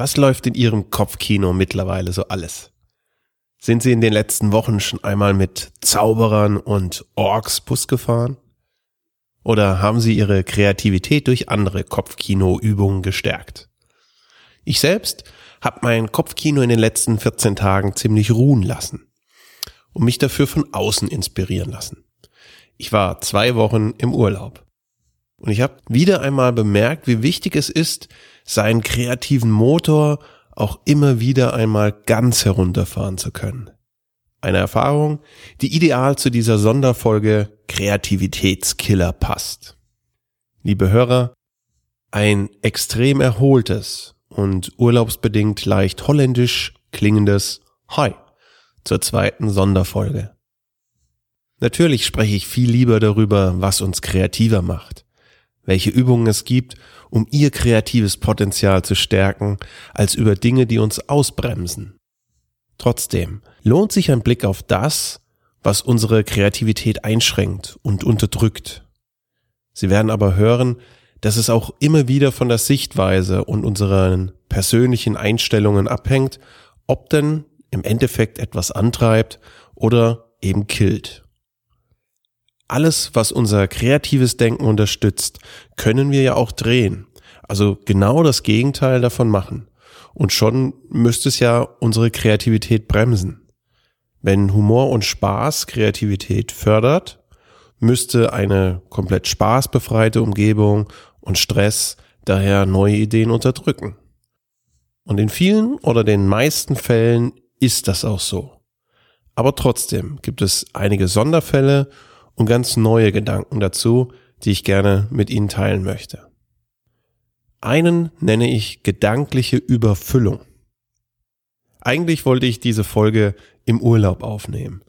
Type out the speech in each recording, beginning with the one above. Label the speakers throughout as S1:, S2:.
S1: Was läuft in Ihrem Kopfkino mittlerweile so alles? Sind Sie in den letzten Wochen schon einmal mit Zauberern und Orks Bus gefahren? Oder haben Sie Ihre Kreativität durch andere Kopfkinoübungen gestärkt? Ich selbst habe mein Kopfkino in den letzten 14 Tagen ziemlich ruhen lassen und mich dafür von außen inspirieren lassen. Ich war zwei Wochen im Urlaub. Und ich habe wieder einmal bemerkt, wie wichtig es ist, seinen kreativen Motor auch immer wieder einmal ganz herunterfahren zu können. Eine Erfahrung, die ideal zu dieser Sonderfolge Kreativitätskiller passt. Liebe Hörer, ein extrem erholtes und urlaubsbedingt leicht holländisch klingendes Hi zur zweiten Sonderfolge. Natürlich spreche ich viel lieber darüber, was uns kreativer macht welche Übungen es gibt, um ihr kreatives Potenzial zu stärken, als über Dinge, die uns ausbremsen. Trotzdem lohnt sich ein Blick auf das, was unsere Kreativität einschränkt und unterdrückt. Sie werden aber hören, dass es auch immer wieder von der Sichtweise und unseren persönlichen Einstellungen abhängt, ob denn im Endeffekt etwas antreibt oder eben killt. Alles, was unser kreatives Denken unterstützt, können wir ja auch drehen. Also genau das Gegenteil davon machen. Und schon müsste es ja unsere Kreativität bremsen. Wenn Humor und Spaß Kreativität fördert, müsste eine komplett spaßbefreite Umgebung und Stress daher neue Ideen unterdrücken. Und in vielen oder den meisten Fällen ist das auch so. Aber trotzdem gibt es einige Sonderfälle und ganz neue Gedanken dazu, die ich gerne mit Ihnen teilen möchte. Einen nenne ich gedankliche Überfüllung. Eigentlich wollte ich diese Folge im Urlaub aufnehmen.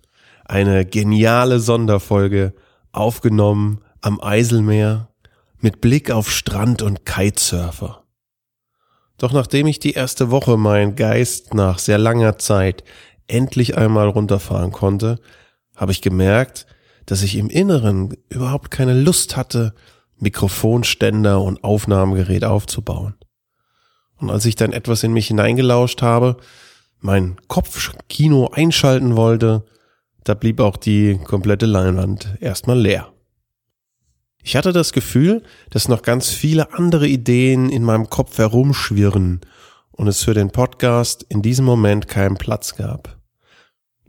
S1: Eine geniale Sonderfolge, aufgenommen am Eiselmeer, mit Blick auf Strand und Kitesurfer. Doch nachdem ich die erste Woche meinen Geist nach sehr langer Zeit endlich einmal runterfahren konnte, habe ich gemerkt, dass ich im Inneren überhaupt keine Lust hatte, Mikrofonständer und Aufnahmegerät aufzubauen. Und als ich dann etwas in mich hineingelauscht habe, mein Kopfkino einschalten wollte, da blieb auch die komplette Leinwand erstmal leer. Ich hatte das Gefühl, dass noch ganz viele andere Ideen in meinem Kopf herumschwirren und es für den Podcast in diesem Moment keinen Platz gab.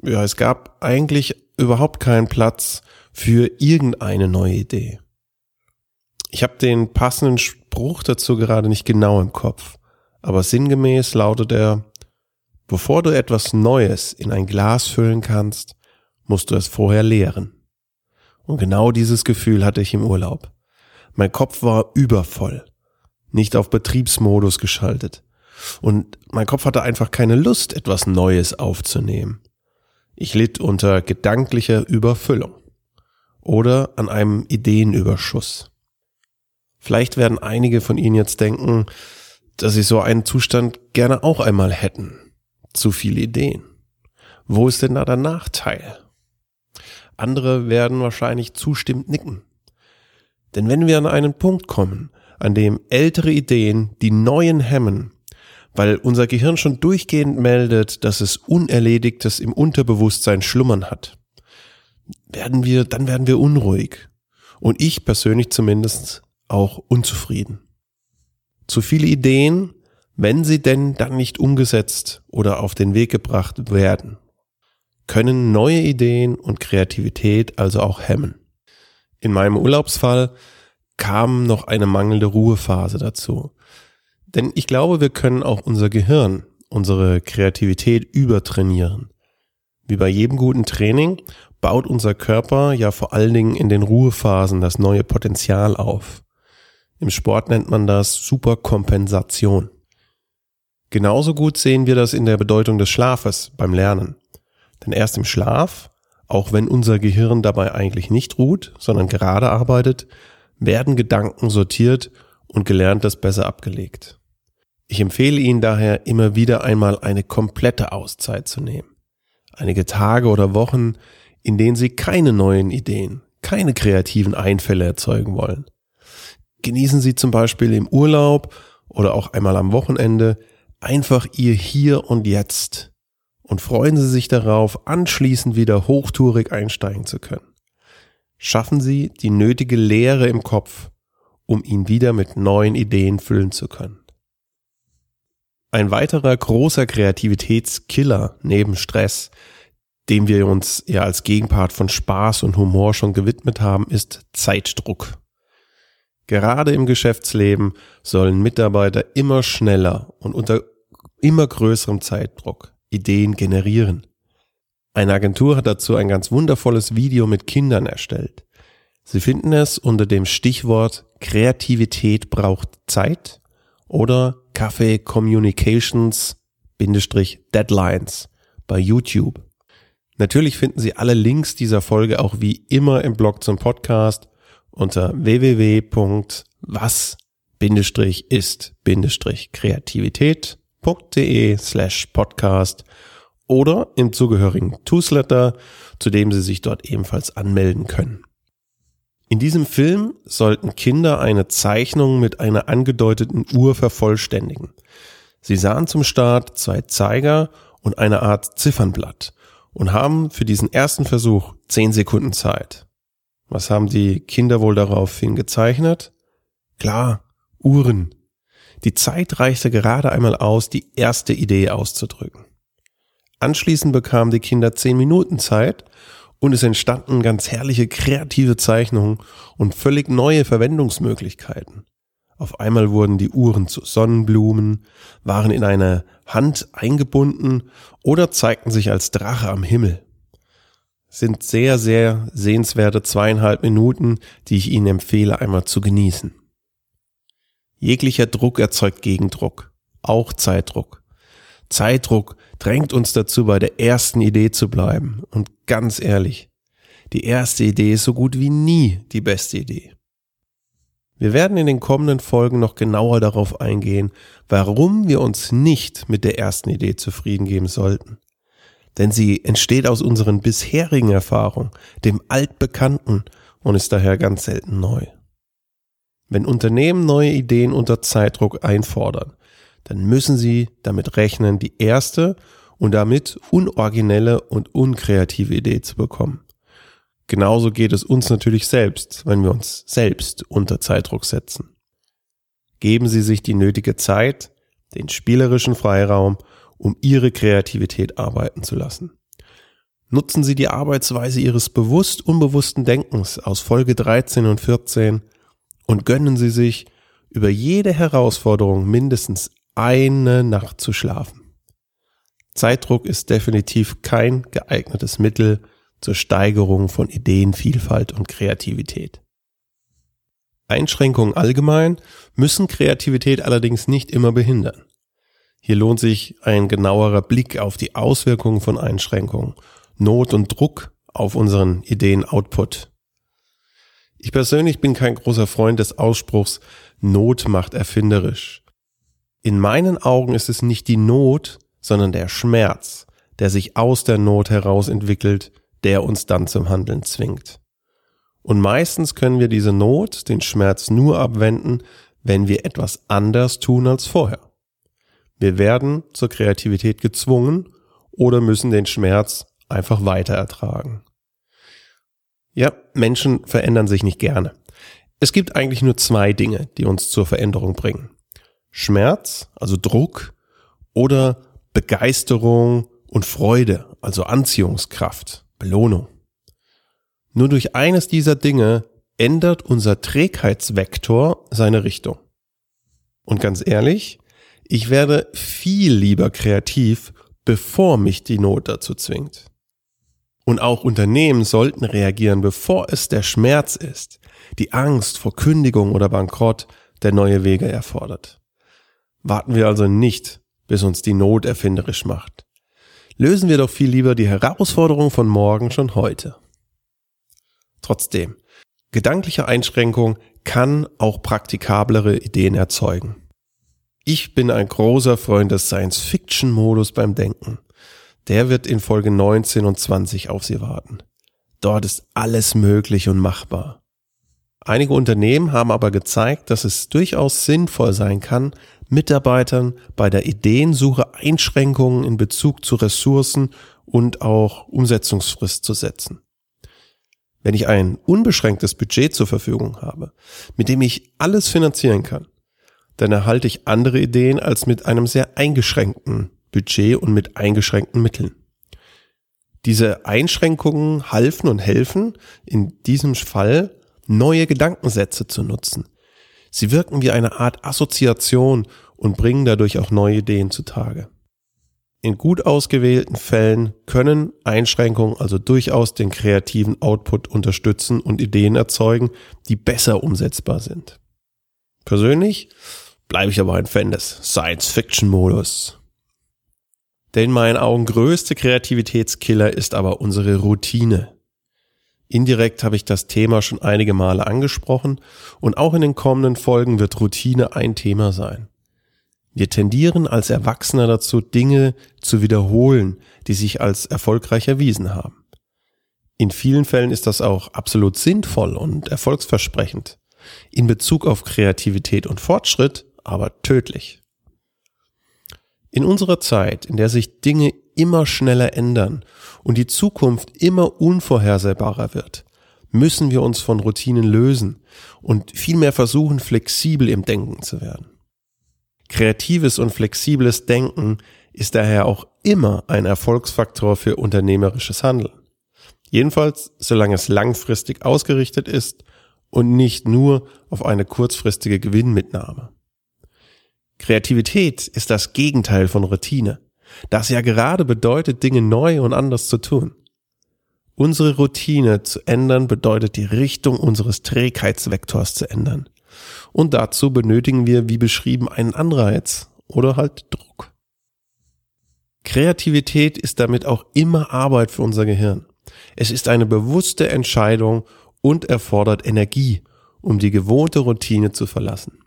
S1: Ja, es gab eigentlich überhaupt keinen Platz für irgendeine neue Idee. Ich habe den passenden Spruch dazu gerade nicht genau im Kopf, aber sinngemäß lautet er, bevor du etwas Neues in ein Glas füllen kannst, musst du es vorher leeren. Und genau dieses Gefühl hatte ich im Urlaub. Mein Kopf war übervoll, nicht auf Betriebsmodus geschaltet. Und mein Kopf hatte einfach keine Lust, etwas Neues aufzunehmen. Ich litt unter gedanklicher Überfüllung oder an einem Ideenüberschuss. Vielleicht werden einige von Ihnen jetzt denken, dass Sie so einen Zustand gerne auch einmal hätten. Zu viele Ideen. Wo ist denn da der Nachteil? Andere werden wahrscheinlich zustimmend nicken. Denn wenn wir an einen Punkt kommen, an dem ältere Ideen die neuen hemmen, weil unser Gehirn schon durchgehend meldet, dass es Unerledigtes im Unterbewusstsein schlummern hat, werden wir, dann werden wir unruhig. Und ich persönlich zumindest auch unzufrieden. Zu viele Ideen, wenn sie denn dann nicht umgesetzt oder auf den Weg gebracht werden, können neue Ideen und Kreativität also auch hemmen. In meinem Urlaubsfall kam noch eine mangelnde Ruhephase dazu. Denn ich glaube, wir können auch unser Gehirn, unsere Kreativität übertrainieren. Wie bei jedem guten Training baut unser Körper ja vor allen Dingen in den Ruhephasen das neue Potenzial auf. Im Sport nennt man das Superkompensation. Genauso gut sehen wir das in der Bedeutung des Schlafes beim Lernen. Denn erst im Schlaf, auch wenn unser Gehirn dabei eigentlich nicht ruht, sondern gerade arbeitet, werden Gedanken sortiert und Gelerntes besser abgelegt. Ich empfehle Ihnen daher immer wieder einmal eine komplette Auszeit zu nehmen. Einige Tage oder Wochen, in denen Sie keine neuen Ideen, keine kreativen Einfälle erzeugen wollen. Genießen Sie zum Beispiel im Urlaub oder auch einmal am Wochenende einfach Ihr Hier und Jetzt und freuen Sie sich darauf, anschließend wieder hochtourig einsteigen zu können. Schaffen Sie die nötige Leere im Kopf, um ihn wieder mit neuen Ideen füllen zu können. Ein weiterer großer Kreativitätskiller neben Stress dem wir uns ja als Gegenpart von Spaß und Humor schon gewidmet haben, ist Zeitdruck. Gerade im Geschäftsleben sollen Mitarbeiter immer schneller und unter immer größerem Zeitdruck Ideen generieren. Eine Agentur hat dazu ein ganz wundervolles Video mit Kindern erstellt. Sie finden es unter dem Stichwort Kreativität braucht Zeit oder Kaffee Communications Deadlines bei YouTube. Natürlich finden Sie alle Links dieser Folge auch wie immer im Blog zum Podcast unter www.was-ist-kreativität.de slash podcast oder im zugehörigen Newsletter, zu dem Sie sich dort ebenfalls anmelden können. In diesem Film sollten Kinder eine Zeichnung mit einer angedeuteten Uhr vervollständigen. Sie sahen zum Start zwei Zeiger und eine Art Ziffernblatt und haben für diesen ersten Versuch zehn Sekunden Zeit. Was haben die Kinder wohl daraufhin gezeichnet? Klar, Uhren. Die Zeit reichte gerade einmal aus, die erste Idee auszudrücken. Anschließend bekamen die Kinder zehn Minuten Zeit und es entstanden ganz herrliche kreative Zeichnungen und völlig neue Verwendungsmöglichkeiten. Auf einmal wurden die Uhren zu Sonnenblumen, waren in eine Hand eingebunden oder zeigten sich als Drache am Himmel. Sind sehr, sehr sehenswerte zweieinhalb Minuten, die ich Ihnen empfehle, einmal zu genießen. Jeglicher Druck erzeugt Gegendruck, auch Zeitdruck. Zeitdruck drängt uns dazu, bei der ersten Idee zu bleiben. Und ganz ehrlich, die erste Idee ist so gut wie nie die beste Idee. Wir werden in den kommenden Folgen noch genauer darauf eingehen, warum wir uns nicht mit der ersten Idee zufrieden geben sollten. Denn sie entsteht aus unseren bisherigen Erfahrungen, dem Altbekannten und ist daher ganz selten neu. Wenn Unternehmen neue Ideen unter Zeitdruck einfordern, dann müssen sie damit rechnen, die erste und damit unoriginelle und unkreative Idee zu bekommen. Genauso geht es uns natürlich selbst, wenn wir uns selbst unter Zeitdruck setzen. Geben Sie sich die nötige Zeit, den spielerischen Freiraum, um Ihre Kreativität arbeiten zu lassen. Nutzen Sie die Arbeitsweise Ihres bewusst unbewussten Denkens aus Folge 13 und 14 und gönnen Sie sich über jede Herausforderung mindestens eine Nacht zu schlafen. Zeitdruck ist definitiv kein geeignetes Mittel, zur Steigerung von Ideenvielfalt und Kreativität. Einschränkungen allgemein müssen Kreativität allerdings nicht immer behindern. Hier lohnt sich ein genauerer Blick auf die Auswirkungen von Einschränkungen, Not und Druck auf unseren Ideen-Output. Ich persönlich bin kein großer Freund des Ausspruchs Not macht erfinderisch. In meinen Augen ist es nicht die Not, sondern der Schmerz, der sich aus der Not heraus entwickelt, der uns dann zum Handeln zwingt. Und meistens können wir diese Not, den Schmerz nur abwenden, wenn wir etwas anders tun als vorher. Wir werden zur Kreativität gezwungen oder müssen den Schmerz einfach weiter ertragen. Ja, Menschen verändern sich nicht gerne. Es gibt eigentlich nur zwei Dinge, die uns zur Veränderung bringen. Schmerz, also Druck, oder Begeisterung und Freude, also Anziehungskraft. Belohnung. Nur durch eines dieser Dinge ändert unser Trägheitsvektor seine Richtung. Und ganz ehrlich, ich werde viel lieber kreativ, bevor mich die Not dazu zwingt. Und auch Unternehmen sollten reagieren, bevor es der Schmerz ist, die Angst vor Kündigung oder Bankrott, der neue Wege erfordert. Warten wir also nicht, bis uns die Not erfinderisch macht. Lösen wir doch viel lieber die Herausforderung von morgen schon heute. Trotzdem, gedankliche Einschränkung kann auch praktikablere Ideen erzeugen. Ich bin ein großer Freund des Science-Fiction-Modus beim Denken. Der wird in Folge 19 und 20 auf Sie warten. Dort ist alles möglich und machbar. Einige Unternehmen haben aber gezeigt, dass es durchaus sinnvoll sein kann, Mitarbeitern bei der Ideensuche Einschränkungen in Bezug zu Ressourcen und auch Umsetzungsfrist zu setzen. Wenn ich ein unbeschränktes Budget zur Verfügung habe, mit dem ich alles finanzieren kann, dann erhalte ich andere Ideen als mit einem sehr eingeschränkten Budget und mit eingeschränkten Mitteln. Diese Einschränkungen halfen und helfen, in diesem Fall neue Gedankensätze zu nutzen. Sie wirken wie eine Art Assoziation und bringen dadurch auch neue Ideen zutage. In gut ausgewählten Fällen können Einschränkungen also durchaus den kreativen Output unterstützen und Ideen erzeugen, die besser umsetzbar sind. Persönlich bleibe ich aber ein Fan des Science-Fiction-Modus. Der in meinen Augen größte Kreativitätskiller ist aber unsere Routine. Indirekt habe ich das Thema schon einige Male angesprochen und auch in den kommenden Folgen wird Routine ein Thema sein. Wir tendieren als Erwachsene dazu, Dinge zu wiederholen, die sich als erfolgreich erwiesen haben. In vielen Fällen ist das auch absolut sinnvoll und erfolgsversprechend. In Bezug auf Kreativität und Fortschritt aber tödlich. In unserer Zeit, in der sich Dinge immer schneller ändern und die Zukunft immer unvorhersehbarer wird, müssen wir uns von Routinen lösen und vielmehr versuchen, flexibel im Denken zu werden. Kreatives und flexibles Denken ist daher auch immer ein Erfolgsfaktor für unternehmerisches Handeln. Jedenfalls, solange es langfristig ausgerichtet ist und nicht nur auf eine kurzfristige Gewinnmitnahme. Kreativität ist das Gegenteil von Routine, das ja gerade bedeutet, Dinge neu und anders zu tun. Unsere Routine zu ändern bedeutet die Richtung unseres Trägheitsvektors zu ändern. Und dazu benötigen wir, wie beschrieben, einen Anreiz oder halt Druck. Kreativität ist damit auch immer Arbeit für unser Gehirn. Es ist eine bewusste Entscheidung und erfordert Energie, um die gewohnte Routine zu verlassen.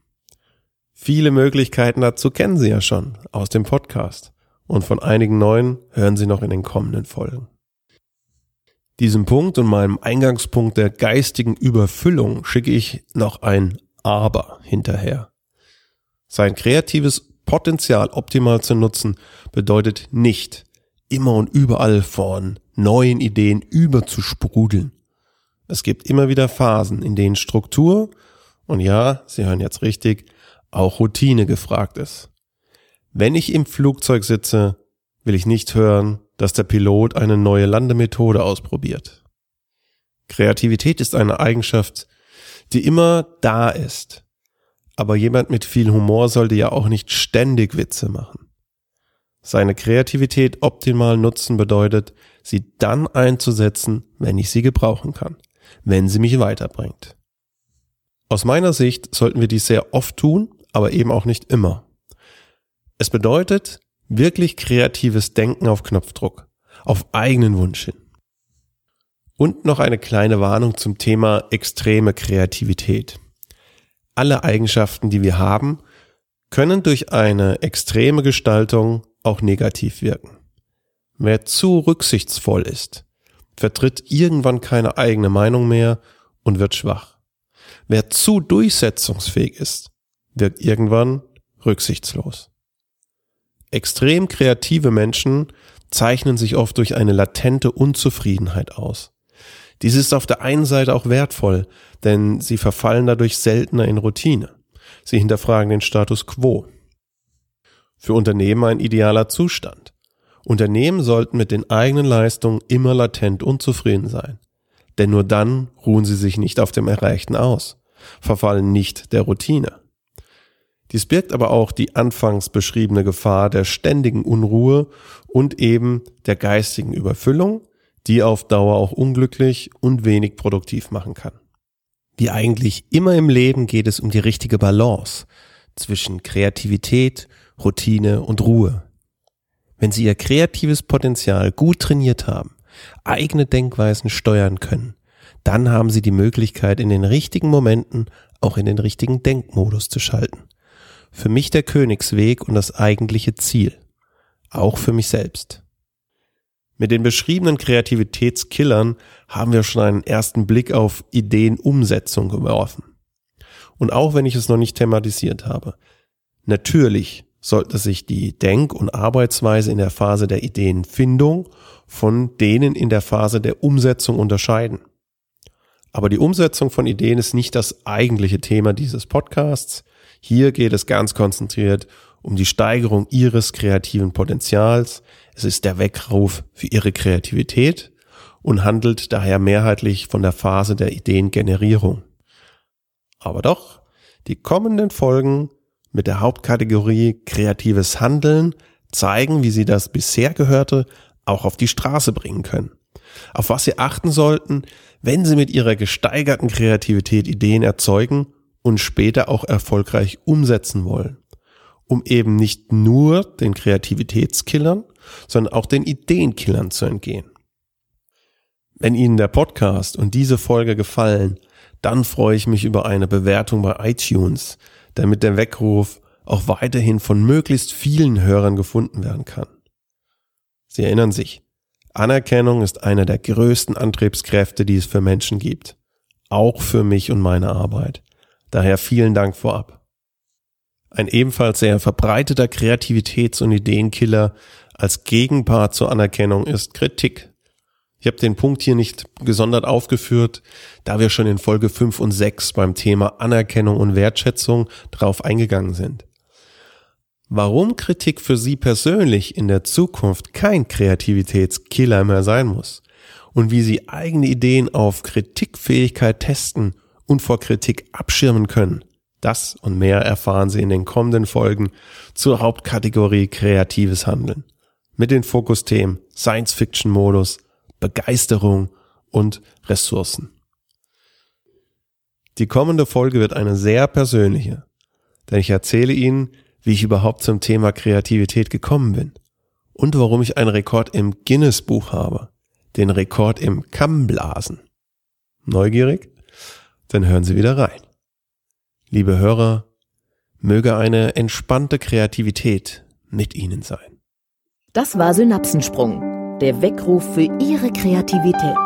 S1: Viele Möglichkeiten dazu kennen Sie ja schon aus dem Podcast und von einigen neuen hören Sie noch in den kommenden Folgen. Diesem Punkt und meinem Eingangspunkt der geistigen Überfüllung schicke ich noch ein aber hinterher. Sein kreatives Potenzial optimal zu nutzen bedeutet nicht, immer und überall von neuen Ideen überzusprudeln. Es gibt immer wieder Phasen, in denen Struktur und ja, Sie hören jetzt richtig, auch Routine gefragt ist. Wenn ich im Flugzeug sitze, will ich nicht hören, dass der Pilot eine neue Landemethode ausprobiert. Kreativität ist eine Eigenschaft, die immer da ist. Aber jemand mit viel Humor sollte ja auch nicht ständig Witze machen. Seine Kreativität optimal nutzen bedeutet, sie dann einzusetzen, wenn ich sie gebrauchen kann, wenn sie mich weiterbringt. Aus meiner Sicht sollten wir dies sehr oft tun, aber eben auch nicht immer. Es bedeutet wirklich kreatives Denken auf Knopfdruck, auf eigenen Wunsch hin. Und noch eine kleine Warnung zum Thema extreme Kreativität. Alle Eigenschaften, die wir haben, können durch eine extreme Gestaltung auch negativ wirken. Wer zu rücksichtsvoll ist, vertritt irgendwann keine eigene Meinung mehr und wird schwach. Wer zu durchsetzungsfähig ist, wirkt irgendwann rücksichtslos. Extrem kreative Menschen zeichnen sich oft durch eine latente Unzufriedenheit aus. Dies ist auf der einen Seite auch wertvoll, denn sie verfallen dadurch seltener in Routine. Sie hinterfragen den Status quo. Für Unternehmen ein idealer Zustand. Unternehmen sollten mit den eigenen Leistungen immer latent unzufrieden sein. Denn nur dann ruhen sie sich nicht auf dem Erreichten aus, verfallen nicht der Routine. Dies birgt aber auch die anfangs beschriebene Gefahr der ständigen Unruhe und eben der geistigen Überfüllung, die auf Dauer auch unglücklich und wenig produktiv machen kann. Wie eigentlich immer im Leben geht es um die richtige Balance zwischen Kreativität Routine und Ruhe. Wenn Sie Ihr kreatives Potenzial gut trainiert haben, eigene Denkweisen steuern können, dann haben Sie die Möglichkeit, in den richtigen Momenten auch in den richtigen Denkmodus zu schalten. Für mich der Königsweg und das eigentliche Ziel. Auch für mich selbst. Mit den beschriebenen Kreativitätskillern haben wir schon einen ersten Blick auf Ideenumsetzung geworfen. Und auch wenn ich es noch nicht thematisiert habe, natürlich sollte sich die Denk- und Arbeitsweise in der Phase der Ideenfindung von denen in der Phase der Umsetzung unterscheiden. Aber die Umsetzung von Ideen ist nicht das eigentliche Thema dieses Podcasts. Hier geht es ganz konzentriert um die Steigerung ihres kreativen Potenzials. Es ist der Weckruf für ihre Kreativität und handelt daher mehrheitlich von der Phase der Ideengenerierung. Aber doch, die kommenden Folgen mit der Hauptkategorie kreatives Handeln zeigen, wie Sie das bisher Gehörte auch auf die Straße bringen können. Auf was Sie achten sollten, wenn Sie mit Ihrer gesteigerten Kreativität Ideen erzeugen und später auch erfolgreich umsetzen wollen um eben nicht nur den Kreativitätskillern, sondern auch den Ideenkillern zu entgehen. Wenn Ihnen der Podcast und diese Folge gefallen, dann freue ich mich über eine Bewertung bei iTunes, damit der Weckruf auch weiterhin von möglichst vielen Hörern gefunden werden kann. Sie erinnern sich, Anerkennung ist einer der größten Antriebskräfte, die es für Menschen gibt. Auch für mich und meine Arbeit. Daher vielen Dank vorab. Ein ebenfalls sehr verbreiteter Kreativitäts- und Ideenkiller als Gegenpart zur Anerkennung ist Kritik. Ich habe den Punkt hier nicht gesondert aufgeführt, da wir schon in Folge 5 und 6 beim Thema Anerkennung und Wertschätzung drauf eingegangen sind. Warum Kritik für Sie persönlich in der Zukunft kein Kreativitätskiller mehr sein muss und wie Sie eigene Ideen auf Kritikfähigkeit testen und vor Kritik abschirmen können, das und mehr erfahren Sie in den kommenden Folgen zur Hauptkategorie kreatives Handeln. Mit den Fokusthemen Science-Fiction-Modus, Begeisterung und Ressourcen. Die kommende Folge wird eine sehr persönliche, denn ich erzähle Ihnen, wie ich überhaupt zum Thema Kreativität gekommen bin und warum ich einen Rekord im Guinness Buch habe, den Rekord im Kammblasen. Neugierig? Dann hören Sie wieder rein. Liebe Hörer, möge eine entspannte Kreativität mit Ihnen sein.
S2: Das war Synapsensprung, der Weckruf für Ihre Kreativität.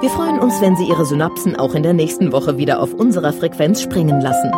S2: Wir freuen uns, wenn Sie Ihre Synapsen auch in der nächsten Woche wieder auf unserer Frequenz springen lassen.